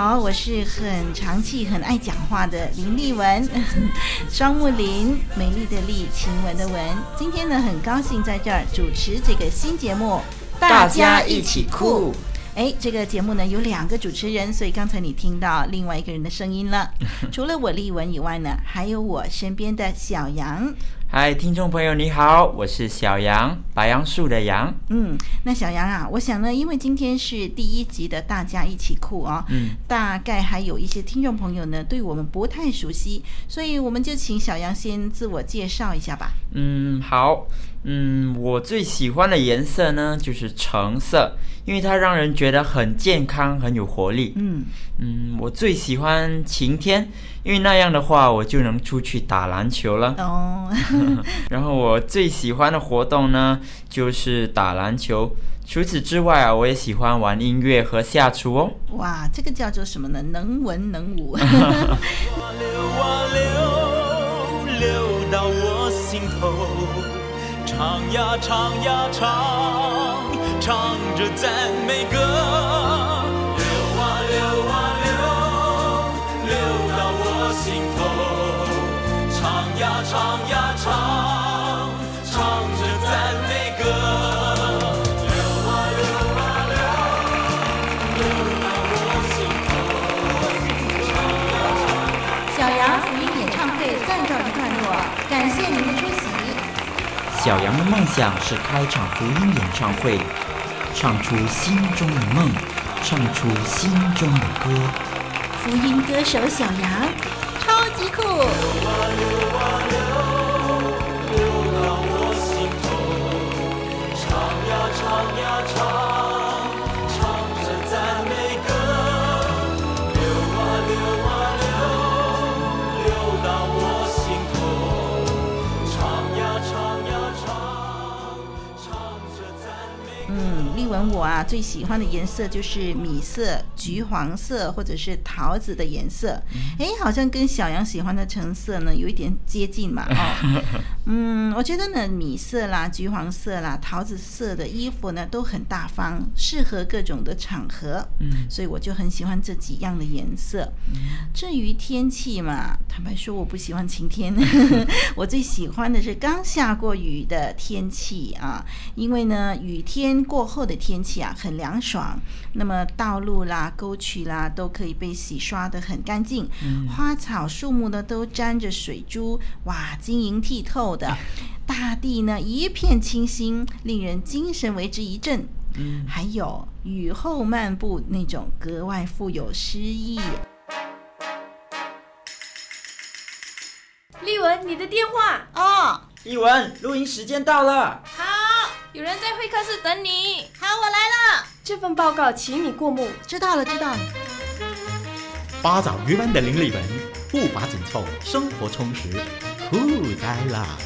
好，我是很长气、很爱讲话的林丽文，双木林，美丽的丽，晴雯的雯。今天呢，很高兴在这儿主持这个新节目，大家一起酷。哎，这个节目呢有两个主持人，所以刚才你听到另外一个人的声音了。除了我丽文以外呢，还有我身边的小杨。嗨，听众朋友你好，我是小杨，白杨树的杨。嗯，那小杨啊，我想呢，因为今天是第一集的，大家一起酷啊、哦。嗯。大概还有一些听众朋友呢，对我们不太熟悉，所以我们就请小杨先自我介绍一下吧。嗯，好。嗯，我最喜欢的颜色呢，就是橙色，因为它让人觉得很健康，很有活力。嗯嗯，我最喜欢晴天，因为那样的话，我就能出去打篮球了。哦。然后我最喜欢的活动呢，就是打篮球。除此之外啊，我也喜欢玩音乐和下厨哦。哇，这个叫做什么呢？能文能武。流啊流，流到我心头，唱呀唱呀唱，唱着赞美歌。小杨的梦想是开场福音演唱会，唱出心中的梦，唱出心中的歌。福音歌手小杨，超级酷。我啊最喜欢的颜色就是米色、橘黄色或者是桃子的颜色，哎，好像跟小杨喜欢的橙色呢有一点接近嘛，哦，嗯，我觉得呢米色啦、橘黄色啦、桃子色的衣服呢都很大方，适合各种的场合，嗯，所以我就很喜欢这几样的颜色。至于天气嘛，坦白说我不喜欢晴天，我最喜欢的是刚下过雨的天气啊，因为呢雨天过后的天。天气啊很凉爽，那么道路啦、沟渠啦都可以被洗刷的很干净，嗯、花草树木呢都沾着水珠，哇，晶莹剔透的，大地呢一片清新，令人精神为之一振。嗯、还有雨后漫步那种格外富有诗意。丽文，你的电话。哦，丽文，录音时间到了。好。有人在会客室等你。好，我来了。这份报告请你过目。知道了，知道了。八爪鱼般的林立文，步伐紧凑，生活充实，酷呆了。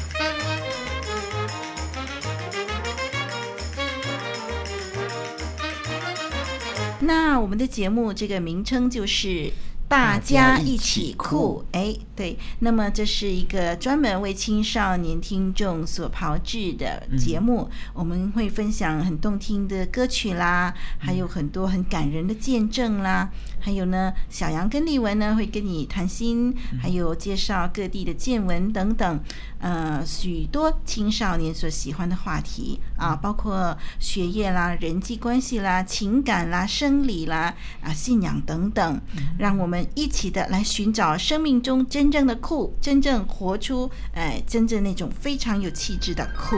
那我们的节目这个名称就是。大家一起酷，哎，对，那么这是一个专门为青少年听众所炮制的节目，嗯、我们会分享很动听的歌曲啦，还有很多很感人的见证啦，还有呢，小杨跟丽文呢会跟你谈心，还有介绍各地的见闻等等，呃，许多青少年所喜欢的话题啊，包括学业啦、人际关系啦、情感啦、生理啦、啊信仰等等，让我们。一起的来寻找生命中真正的酷，真正活出哎，真正那种非常有气质的酷。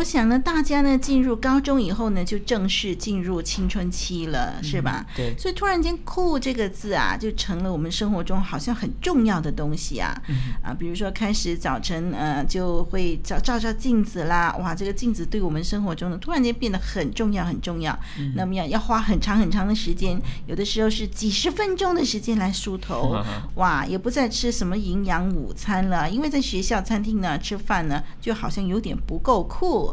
我想呢，大家呢进入高中以后呢，就正式进入青春期了，嗯、是吧？对。所以突然间“酷”这个字啊，就成了我们生活中好像很重要的东西啊。嗯、啊，比如说开始早晨呃就会照照照镜子啦，哇，这个镜子对我们生活中呢突然间变得很重要很重要。嗯、那么要要花很长很长的时间，有的时候是几十分钟的时间来梳头，哇，也不再吃什么营养午餐了，因为在学校餐厅呢吃饭呢就好像有点不够酷。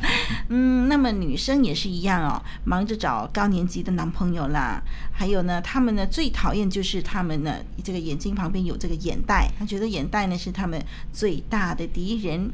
嗯，那么女生也是一样哦，忙着找高年级的男朋友啦，还有呢，他们呢最讨厌就是他们呢这个眼睛旁边有这个眼袋，他觉得眼袋呢是他们最大的敌人。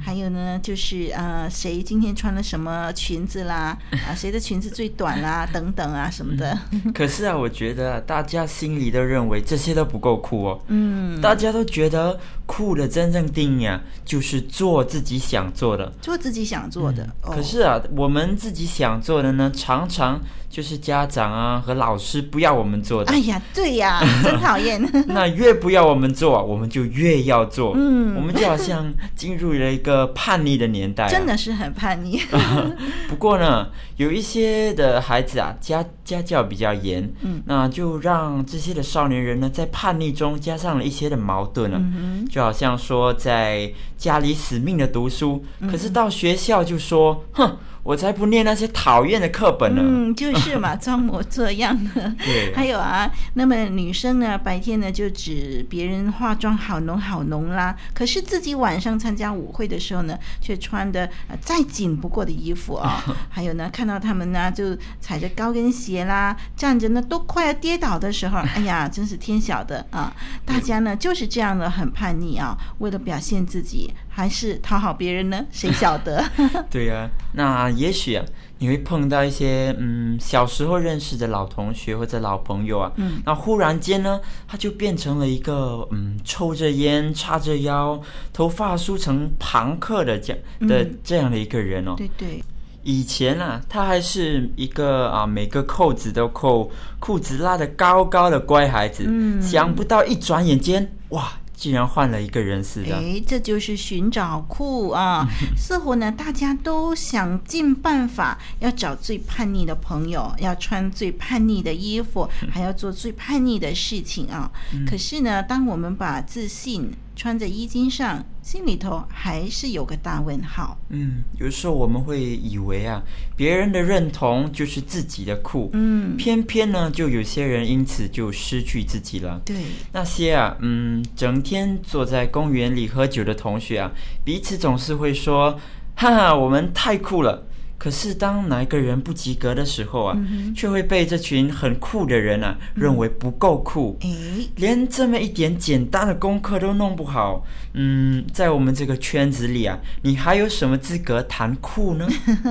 还有呢，就是呃谁今天穿了什么裙子啦，啊谁的裙子最短啦等等啊什么的。可是啊，我觉得大家心里都认为这些都不够酷哦。嗯，大家都觉得酷的真正定义啊，就是做自己想做的，做自己想做的。嗯、可是啊，我们自己想做的呢，常常就是家长啊和老师不要我们做的。哎呀，对呀，真讨厌。那越不要我们做，我们就越要做。嗯，我们就好像进入了一个叛逆的年代，啊，真的是很叛逆。不过呢，有一些的孩子啊，家家教比较严，嗯，那就让这些的少年人呢，在叛逆中加上了一些的矛盾了，啊，嗯、就好像说在家里死命的读书，可是到学校就说，哼。我才不念那些讨厌的课本呢。嗯，就是嘛，装模作样的。对。还有啊，那么女生呢，白天呢就指别人化妆好浓好浓啦，可是自己晚上参加舞会的时候呢，却穿的再紧不过的衣服啊。还有呢，看到他们呢就踩着高跟鞋啦，站着呢都快要跌倒的时候，哎呀，真是天晓得啊！大家呢就是这样的很叛逆啊，为了表现自己。还是讨好别人呢？谁晓得？对呀、啊，那也许啊，你会碰到一些嗯，小时候认识的老同学或者老朋友啊，嗯，那忽然间呢，他就变成了一个嗯，抽着烟、叉着腰、头发梳成庞克的这样的这样的一个人哦。对对，以前啊，他还是一个啊，每个扣子都扣、裤子拉得高高的乖孩子，嗯，想不到一转眼间，哇！竟然换了一个人似的，哎，这就是寻找酷啊！似乎呢，大家都想尽办法要找最叛逆的朋友，要穿最叛逆的衣服，还要做最叛逆的事情啊！可是呢，当我们把自信穿在衣襟上，心里头还是有个大问号。嗯，有时候我们会以为啊，别人的认同就是自己的酷。嗯，偏偏呢，就有些人因此就失去自己了。对，那些啊，嗯，整天坐在公园里喝酒的同学啊，彼此总是会说：“哈哈，我们太酷了。”可是，当哪一个人不及格的时候啊，嗯、却会被这群很酷的人啊、嗯、认为不够酷，诶连这么一点简单的功课都弄不好。嗯，在我们这个圈子里啊，你还有什么资格谈酷呢？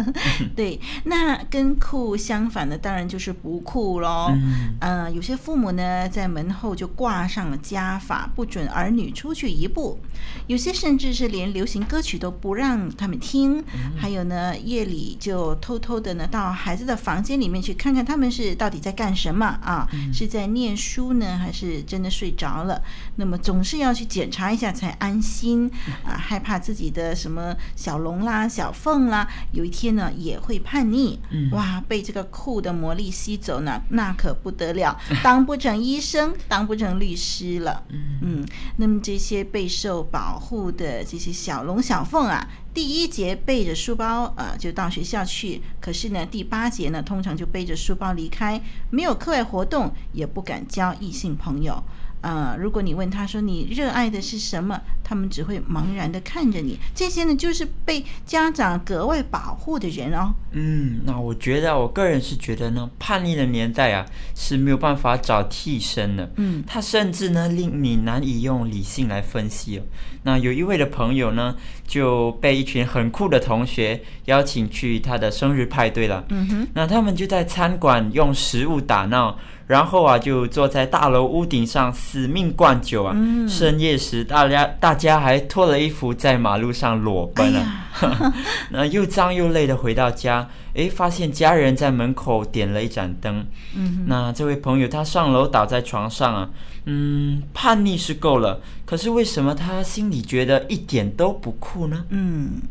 对，那跟酷相反的，当然就是不酷喽。嗯、呃，有些父母呢，在门后就挂上了家法，不准儿女出去一步；有些甚至是连流行歌曲都不让他们听。嗯、还有呢，夜里。就偷偷的呢，到孩子的房间里面去看看他们是到底在干什么啊？嗯、是在念书呢，还是真的睡着了？那么总是要去检查一下才安心 啊！害怕自己的什么小龙啦、小凤啦，有一天呢也会叛逆，嗯、哇，被这个酷的魔力吸走呢，那可不得了，当不成医生，当不成律师了。嗯，嗯，那么这些备受保护的这些小龙小凤啊。第一节背着书包，呃，就到学校去。可是呢，第八节呢，通常就背着书包离开，没有课外活动，也不敢交异性朋友。呃，如果你问他说你热爱的是什么，他们只会茫然地看着你。这些呢，就是被家长格外保护的人哦。嗯，那我觉得，我个人是觉得呢，叛逆的年代啊是没有办法找替身的。嗯，他甚至呢令你难以用理性来分析哦。那有一位的朋友呢就被一群很酷的同学邀请去他的生日派对了。嗯哼，那他们就在餐馆用食物打闹。然后啊，就坐在大楼屋顶上死命灌酒啊！嗯、深夜时，大家大家还脱了衣服在马路上裸奔啊！哎、那又脏又累的回到家，诶，发现家人在门口点了一盏灯。嗯，那这位朋友他上楼倒在床上啊，嗯，叛逆是够了，可是为什么他心里觉得一点都不酷呢？嗯。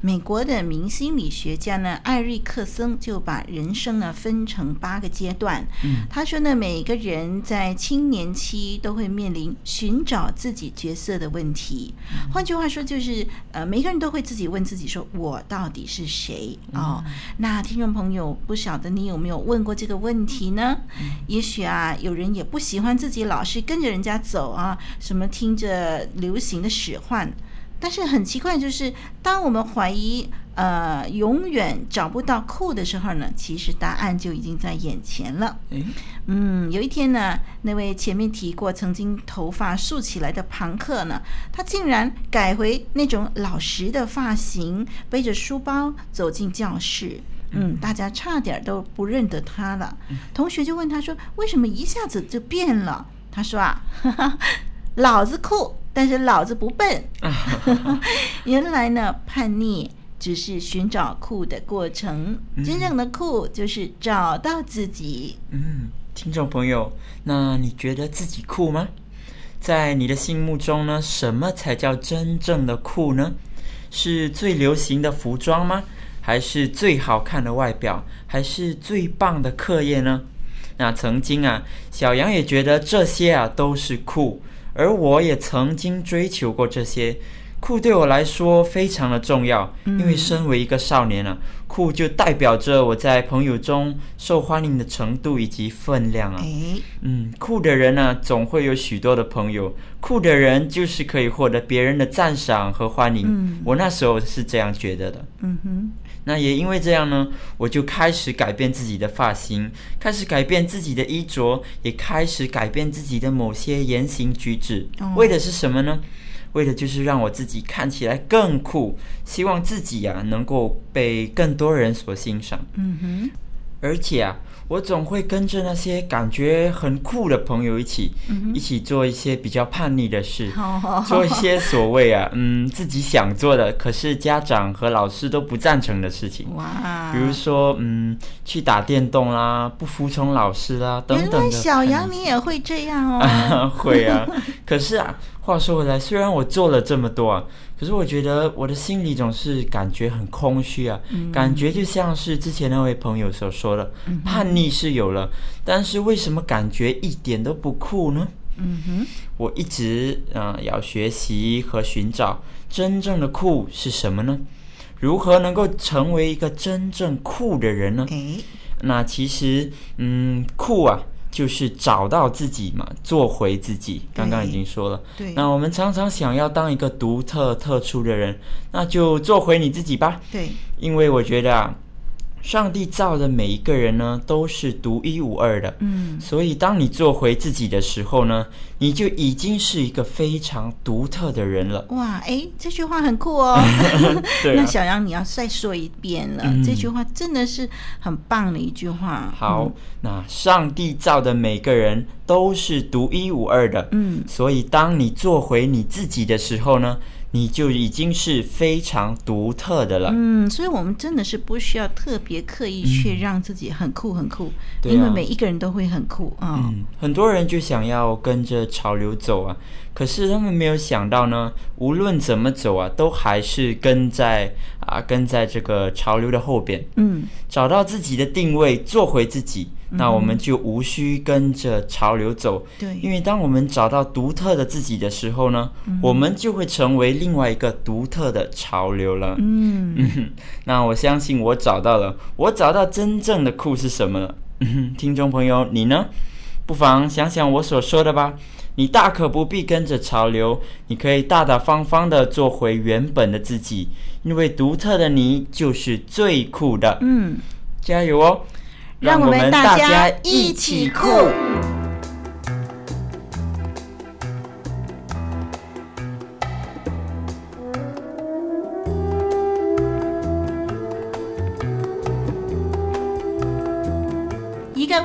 美国的名心理学家呢，艾瑞克森就把人生呢分成八个阶段。嗯，他说呢，每个人在青年期都会面临寻找自己角色的问题。嗯、换句话说，就是呃，每个人都会自己问自己说：“我到底是谁？”哦，嗯、那听众朋友，不晓得你有没有问过这个问题呢？嗯、也许啊，有人也不喜欢自己老是跟着人家走啊，什么听着流行的使唤。但是很奇怪，就是当我们怀疑呃永远找不到酷的时候呢，其实答案就已经在眼前了。嗯，有一天呢，那位前面提过曾经头发竖起来的庞克呢，他竟然改回那种老实的发型，背着书包走进教室。嗯，大家差点都不认得他了。同学就问他说：“为什么一下子就变了？”他说：“啊，老子酷。”但是老子不笨，原来呢，叛逆只是寻找酷的过程，真正的酷就是找到自己。嗯，听众朋友，那你觉得自己酷吗？在你的心目中呢，什么才叫真正的酷呢？是最流行的服装吗？还是最好看的外表？还是最棒的课业呢？那曾经啊，小杨也觉得这些啊都是酷。而我也曾经追求过这些，酷对我来说非常的重要，因为身为一个少年啊，酷就代表着我在朋友中受欢迎的程度以及分量啊。嗯，酷的人呢，啊，总会有许多的朋友，酷的人就是可以获得别人的赞赏和欢迎。我那时候是这样觉得的。嗯哼。那也因为这样呢，我就开始改变自己的发型，开始改变自己的衣着，也开始改变自己的某些言行举止，为的是什么呢？为的就是让我自己看起来更酷，希望自己呀、啊、能够被更多人所欣赏。嗯哼，而且啊。我总会跟着那些感觉很酷的朋友一起，嗯、一起做一些比较叛逆的事，哦、做一些所谓啊，嗯，自己想做的，可是家长和老师都不赞成的事情。哇，比如说，嗯，去打电动啦，不服从老师啦，等等的。原来小杨你也会这样哦？会啊，可是啊。话说回来，虽然我做了这么多啊，可是我觉得我的心里总是感觉很空虚啊，嗯、感觉就像是之前那位朋友所说的，嗯、叛逆是有了，但是为什么感觉一点都不酷呢？嗯哼，我一直嗯、呃、要学习和寻找真正的酷是什么呢？如何能够成为一个真正酷的人呢？诶那其实，嗯，酷啊。就是找到自己嘛，做回自己。刚刚已经说了，对。那我们常常想要当一个独特、特殊的人，那就做回你自己吧。对，因为我觉得啊。上帝造的每一个人呢，都是独一无二的。嗯，所以当你做回自己的时候呢，你就已经是一个非常独特的人了。哇，哎，这句话很酷哦。对啊、那小杨，你要再说一遍了。嗯、这句话真的是很棒的一句话。好，嗯、那上帝造的每个人都是独一无二的。嗯，所以当你做回你自己的时候呢，你就已经是非常独特的了。嗯，所以我们真的是不需要特别刻意去让自己很酷很酷，嗯、因为每一个人都会很酷啊。哦、嗯，很多人就想要跟着潮流走啊，可是他们没有想到呢，无论怎么走啊，都还是跟在啊跟在这个潮流的后边。嗯，找到自己的定位，做回自己。那我们就无需跟着潮流走，对，因为当我们找到独特的自己的时候呢，嗯、我们就会成为另外一个独特的潮流了。嗯，嗯，那我相信我找到了，我找到真正的酷是什么了。嗯，听众朋友，你呢？不妨想想我所说的吧。你大可不必跟着潮流，你可以大大方方的做回原本的自己，因为独特的你就是最酷的。嗯，加油哦！让我们大家一起酷！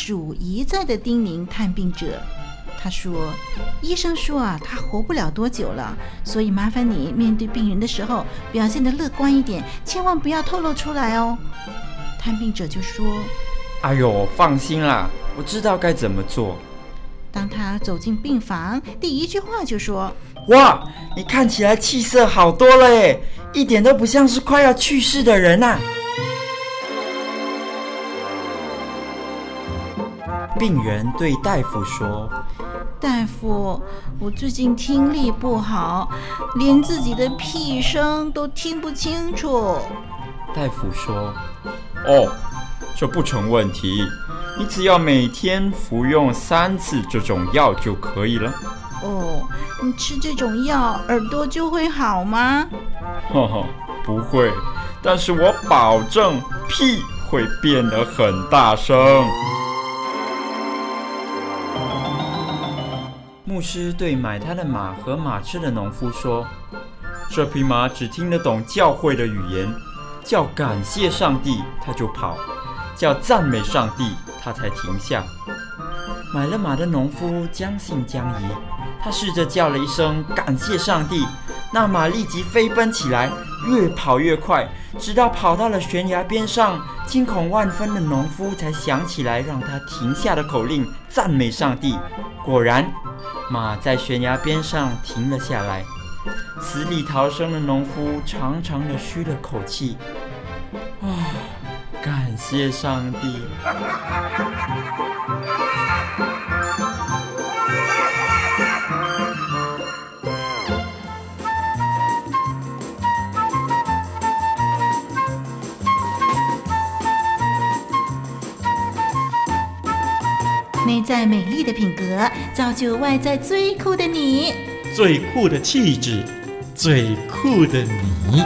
属一再的叮咛探病者。他说：“医生说啊，他活不了多久了，所以麻烦你面对病人的时候表现得乐观一点，千万不要透露出来哦。”探病者就说：“哎呦，放心啦，我知道该怎么做。”当他走进病房，第一句话就说：“哇，你看起来气色好多了诶，一点都不像是快要去世的人呐。”病人对大夫说。大夫，我最近听力不好，连自己的屁声都听不清楚。大夫说：“哦，这不成问题，你只要每天服用三次这种药就可以了。”哦，你吃这种药，耳朵就会好吗？哈哈，不会，但是我保证屁会变得很大声。牧师对买他的马和马吃的农夫说：“这匹马只听得懂教会的语言，叫感谢上帝，他就跑；叫赞美上帝，他才停下。”买了马的农夫将信将疑，他试着叫了一声“感谢上帝”，那马立即飞奔起来，越跑越快，直到跑到了悬崖边上，惊恐万分的农夫才想起来让他停下的口令，赞美上帝。果然。马在悬崖边上停了下来，死里逃生的农夫长长的吁了口气，啊，感谢上帝。内在美丽的品格，造就外在最酷的你。最酷的气质，最酷的你。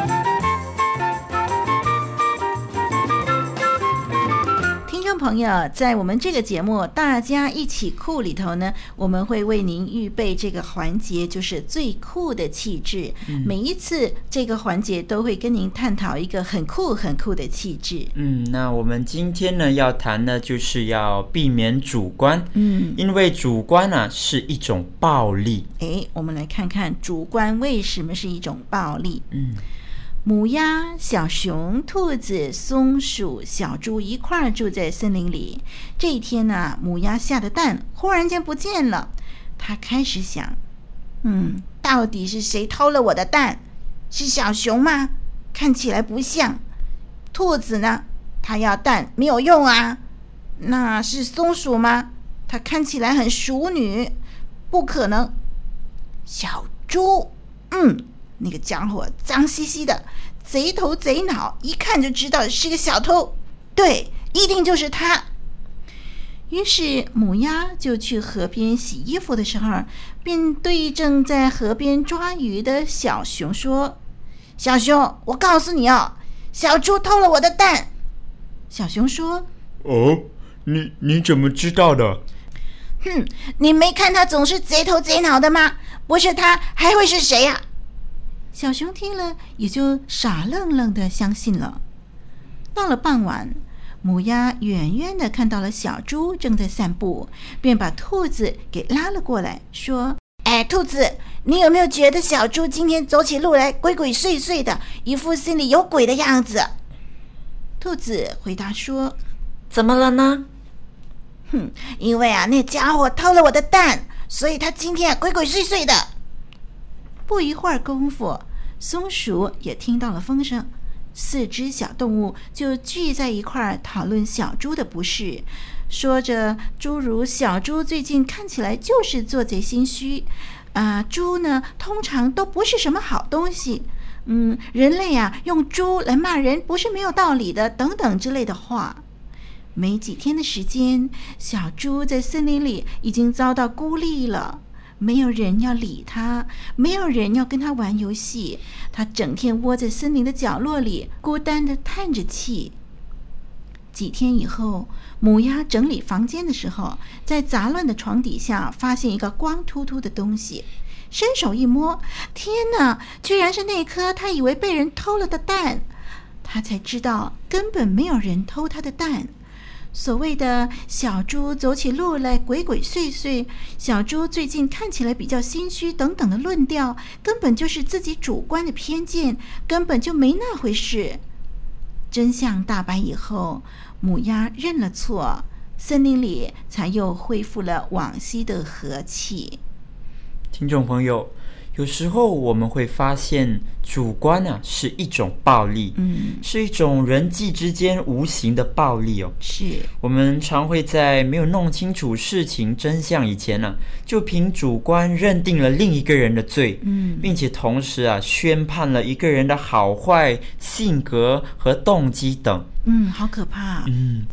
朋友，在我们这个节目《大家一起酷》里头呢，我们会为您预备这个环节，就是最酷的气质。嗯、每一次这个环节都会跟您探讨一个很酷、很酷的气质。嗯，那我们今天呢要谈的，就是要避免主观。嗯，因为主观呢、啊、是一种暴力。诶，我们来看看主观为什么是一种暴力。嗯。母鸭、小熊、兔子、松鼠、小猪一块儿住在森林里。这一天呢，母鸭下的蛋忽然间不见了。它开始想：嗯，到底是谁偷了我的蛋？是小熊吗？看起来不像。兔子呢？它要蛋没有用啊。那是松鼠吗？它看起来很淑女，不可能。小猪，嗯。那个家伙脏兮兮的，贼头贼脑，一看就知道是个小偷。对，一定就是他。于是母鸭就去河边洗衣服的时候，便对正在河边抓鱼的小熊说：“小熊，我告诉你哦，小猪偷了我的蛋。”小熊说：“哦，你你怎么知道的？”“哼，你没看他总是贼头贼脑的吗？不是他还会是谁呀？”小熊听了，也就傻愣愣的相信了。到了傍晚，母鸭远远的看到了小猪正在散步，便把兔子给拉了过来，说：“哎，兔子，你有没有觉得小猪今天走起路来鬼鬼祟祟的，一副心里有鬼的样子？”兔子回答说：“怎么了呢？哼，因为啊，那家伙偷了我的蛋，所以他今天啊鬼鬼祟祟的。”不一会儿功夫，松鼠也听到了风声，四只小动物就聚在一块儿讨论小猪的不是，说着诸如小猪最近看起来就是做贼心虚，啊，猪呢通常都不是什么好东西，嗯，人类啊用猪来骂人不是没有道理的，等等之类的话。没几天的时间，小猪在森林里已经遭到孤立了。没有人要理他，没有人要跟他玩游戏，他整天窝在森林的角落里，孤单地叹着气。几天以后，母鸭整理房间的时候，在杂乱的床底下发现一个光秃秃的东西，伸手一摸，天哪，居然是那颗他以为被人偷了的蛋。他才知道根本没有人偷他的蛋。所谓的小猪走起路来鬼鬼祟祟，小猪最近看起来比较心虚等等的论调，根本就是自己主观的偏见，根本就没那回事。真相大白以后，母鸭认了错，森林里才又恢复了往昔的和气。听众朋友。有时候我们会发现，主观啊是一种暴力，嗯，是一种人际之间无形的暴力哦。是，我们常会在没有弄清楚事情真相以前呢、啊，就凭主观认定了另一个人的罪，嗯，并且同时啊宣判了一个人的好坏、性格和动机等。嗯，好可怕。嗯。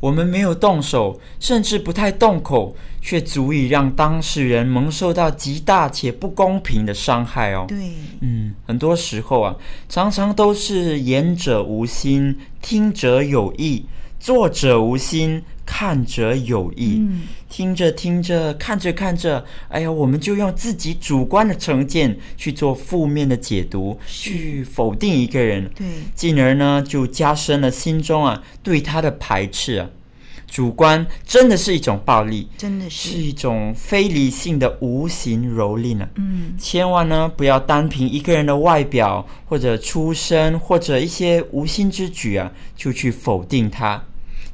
我们没有动手，甚至不太动口，却足以让当事人蒙受到极大且不公平的伤害哦。对，嗯，很多时候啊，常常都是言者无心，听者有意；做者无心，看者有意。嗯，听着听着，看着看着，哎呀，我们就用自己主观的成见去做负面的解读，去否定一个人，对，进而呢，就加深了心中啊对他的排斥啊。主观真的是一种暴力，真的是，是一种非理性的无形蹂躏啊！嗯，千万呢不要单凭一个人的外表或者出身或者一些无心之举啊，就去否定他，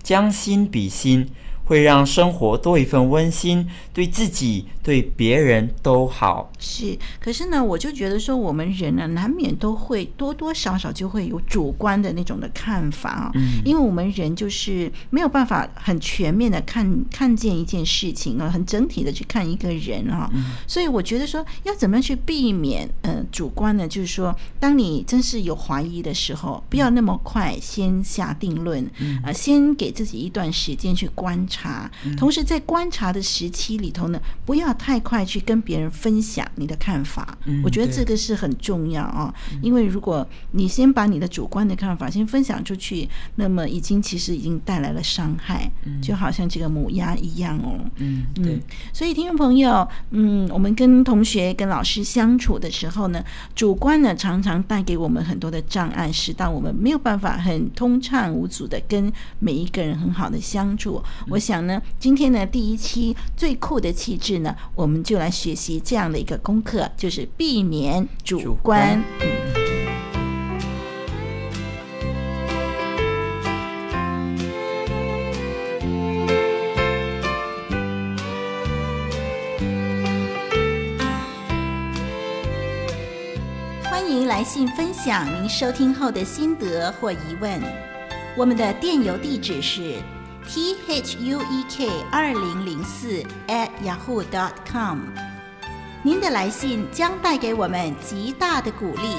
将心比心。会让生活多一份温馨，对自己、对别人都好。是，可是呢，我就觉得说，我们人呢，难免都会多多少少就会有主观的那种的看法啊。嗯，因为我们人就是没有办法很全面的看看见一件事情啊，很整体的去看一个人啊。嗯，所以我觉得说，要怎么样去避免呃主观呢？就是说，当你真是有怀疑的时候，不要那么快先下定论，嗯，呃，先给自己一段时间去观察。察，同时在观察的时期里头呢，不要太快去跟别人分享你的看法。嗯，我觉得这个是很重要啊，因为如果你先把你的主观的看法先分享出去，那么已经其实已经带来了伤害，就好像这个母鸭一样哦。嗯，对。所以听众朋友，嗯，我们跟同学、跟老师相处的时候呢，主观呢常常带给我们很多的障碍，使到我们没有办法很通畅无阻的跟每一个人很好的相处。我。想呢，今天呢第一期最酷的气质呢，我们就来学习这样的一个功课，就是避免主观。主观欢迎来信分享您收听后的心得或疑问，我们的电邮地址是。T h u e k 二零零四 at yahoo dot com，您的来信将带给我们极大的鼓励。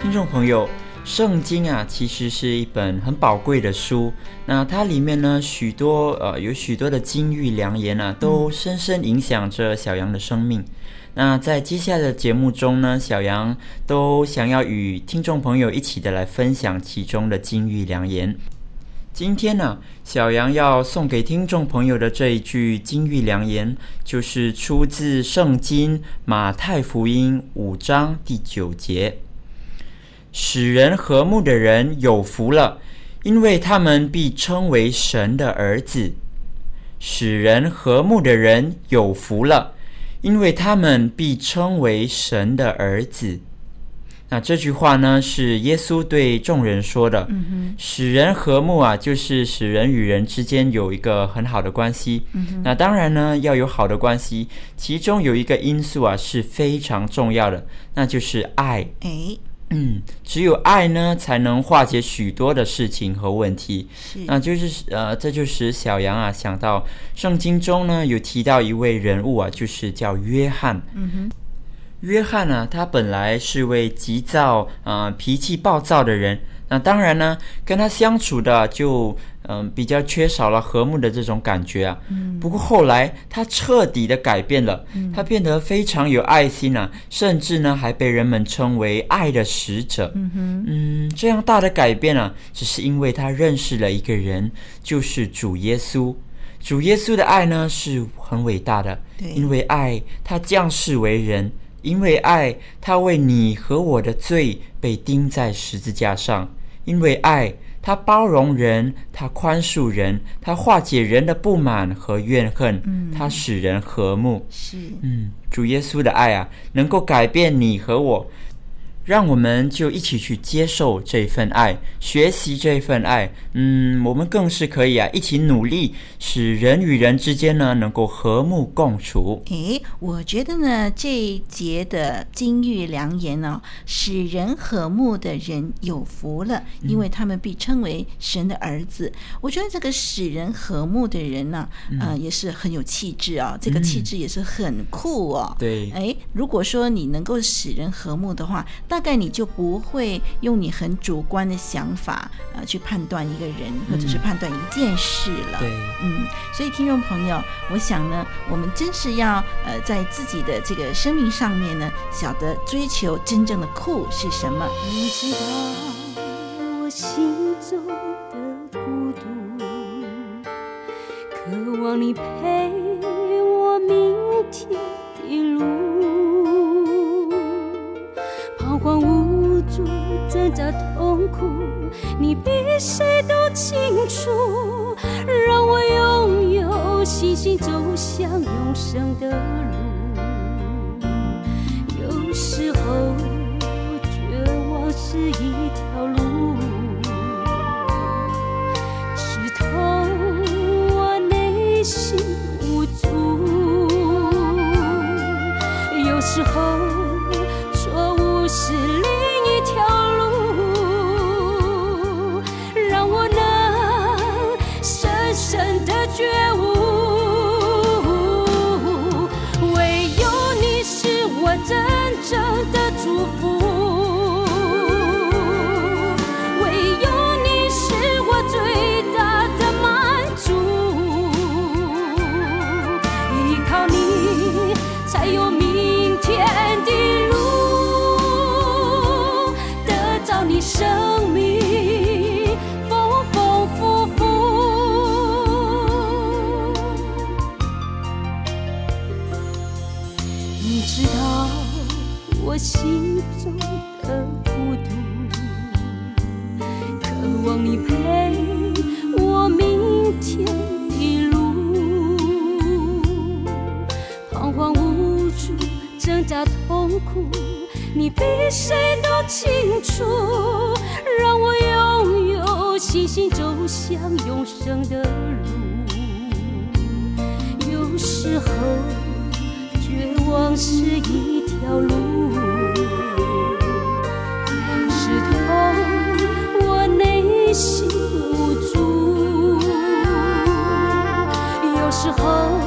听众朋友。圣经啊，其实是一本很宝贵的书。那它里面呢，许多呃，有许多的金玉良言啊，都深深影响着小羊的生命。那在接下来的节目中呢，小羊都想要与听众朋友一起的来分享其中的金玉良言。今天呢，小羊要送给听众朋友的这一句金玉良言，就是出自圣经马太福音五章第九节。使人和睦的人有福了，因为他们必称为神的儿子。使人和睦的人有福了，因为他们必称为神的儿子。那这句话呢，是耶稣对众人说的。使人和睦啊，就是使人与人之间有一个很好的关系。那当然呢，要有好的关系，其中有一个因素啊是非常重要的，那就是爱。诶。嗯，只有爱呢，才能化解许多的事情和问题。是，那就是呃，这就使小羊啊想到圣经中呢有提到一位人物啊，就是叫约翰。嗯哼，约翰呢，他本来是位急躁啊、呃、脾气暴躁的人。那当然呢，跟他相处的就嗯，比较缺少了和睦的这种感觉啊。不过后来他彻底的改变了，他变得非常有爱心啊，甚至呢还被人们称为爱的使者。嗯，这样大的改变啊，只是因为他认识了一个人，就是主耶稣。主耶稣的爱呢是很伟大的，因为爱他降世为人，因为爱他为你和我的罪被钉在十字架上，因为爱。他包容人，他宽恕人，他化解人的不满和怨恨，嗯、他使人和睦。是，嗯，主耶稣的爱啊，能够改变你和我。让我们就一起去接受这份爱，学习这份爱。嗯，我们更是可以啊，一起努力，使人与人之间呢能够和睦共处。诶，我觉得呢这一节的金玉良言呢、哦，使人和睦的人有福了，因为他们被称为神的儿子。嗯、我觉得这个使人和睦的人呢，嗯、呃，也是很有气质啊、哦，这个气质也是很酷哦。对，诶，如果说你能够使人和睦的话，大概你就不会用你很主观的想法呃去判断一个人或者是判断一件事了。对，嗯，所以听众朋友，我想呢，我们真是要呃在自己的这个生命上面呢，晓得追求真正的酷是什么。你知道我心中的孤独，渴望你陪我明天的路。光无助，挣扎痛苦，你比谁都清楚。让我拥有信心走向永生的路。有时候绝望是一望你陪我明天的路，彷徨无助，挣扎痛苦。你比谁都清楚，让我拥有信心走向永生的路。有时候绝望是一条路，心无助。有时候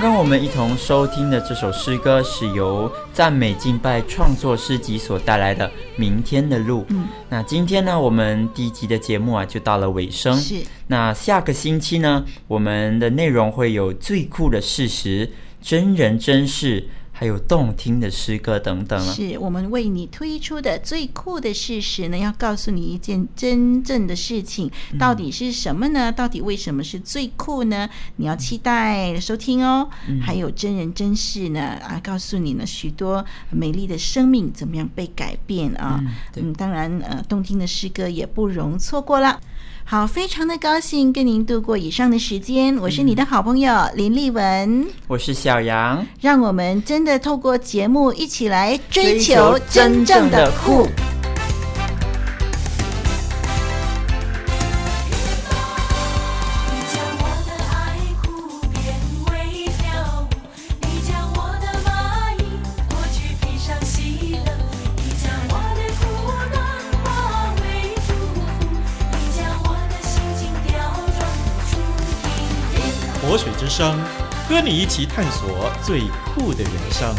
刚刚我们一同收听的这首诗歌是由赞美敬拜创作诗集所带来的《明天的路》。嗯，那今天呢，我们第一集的节目啊就到了尾声。是，那下个星期呢，我们的内容会有最酷的事实、真人真事。还有动听的诗歌等等了，是我们为你推出的最酷的事实呢，要告诉你一件真正的事情，到底是什么呢？到底为什么是最酷呢？你要期待收听哦。还有真人真事呢，啊，告诉你呢许多美丽的生命怎么样被改变啊。嗯，当然呃，动听的诗歌也不容错过了。好，非常的高兴跟您度过以上的时间。我是你的好朋友、嗯、林立文，我是小杨，让我们真的透过节目一起来追求真正的酷。生，和你一起探索最酷的人生。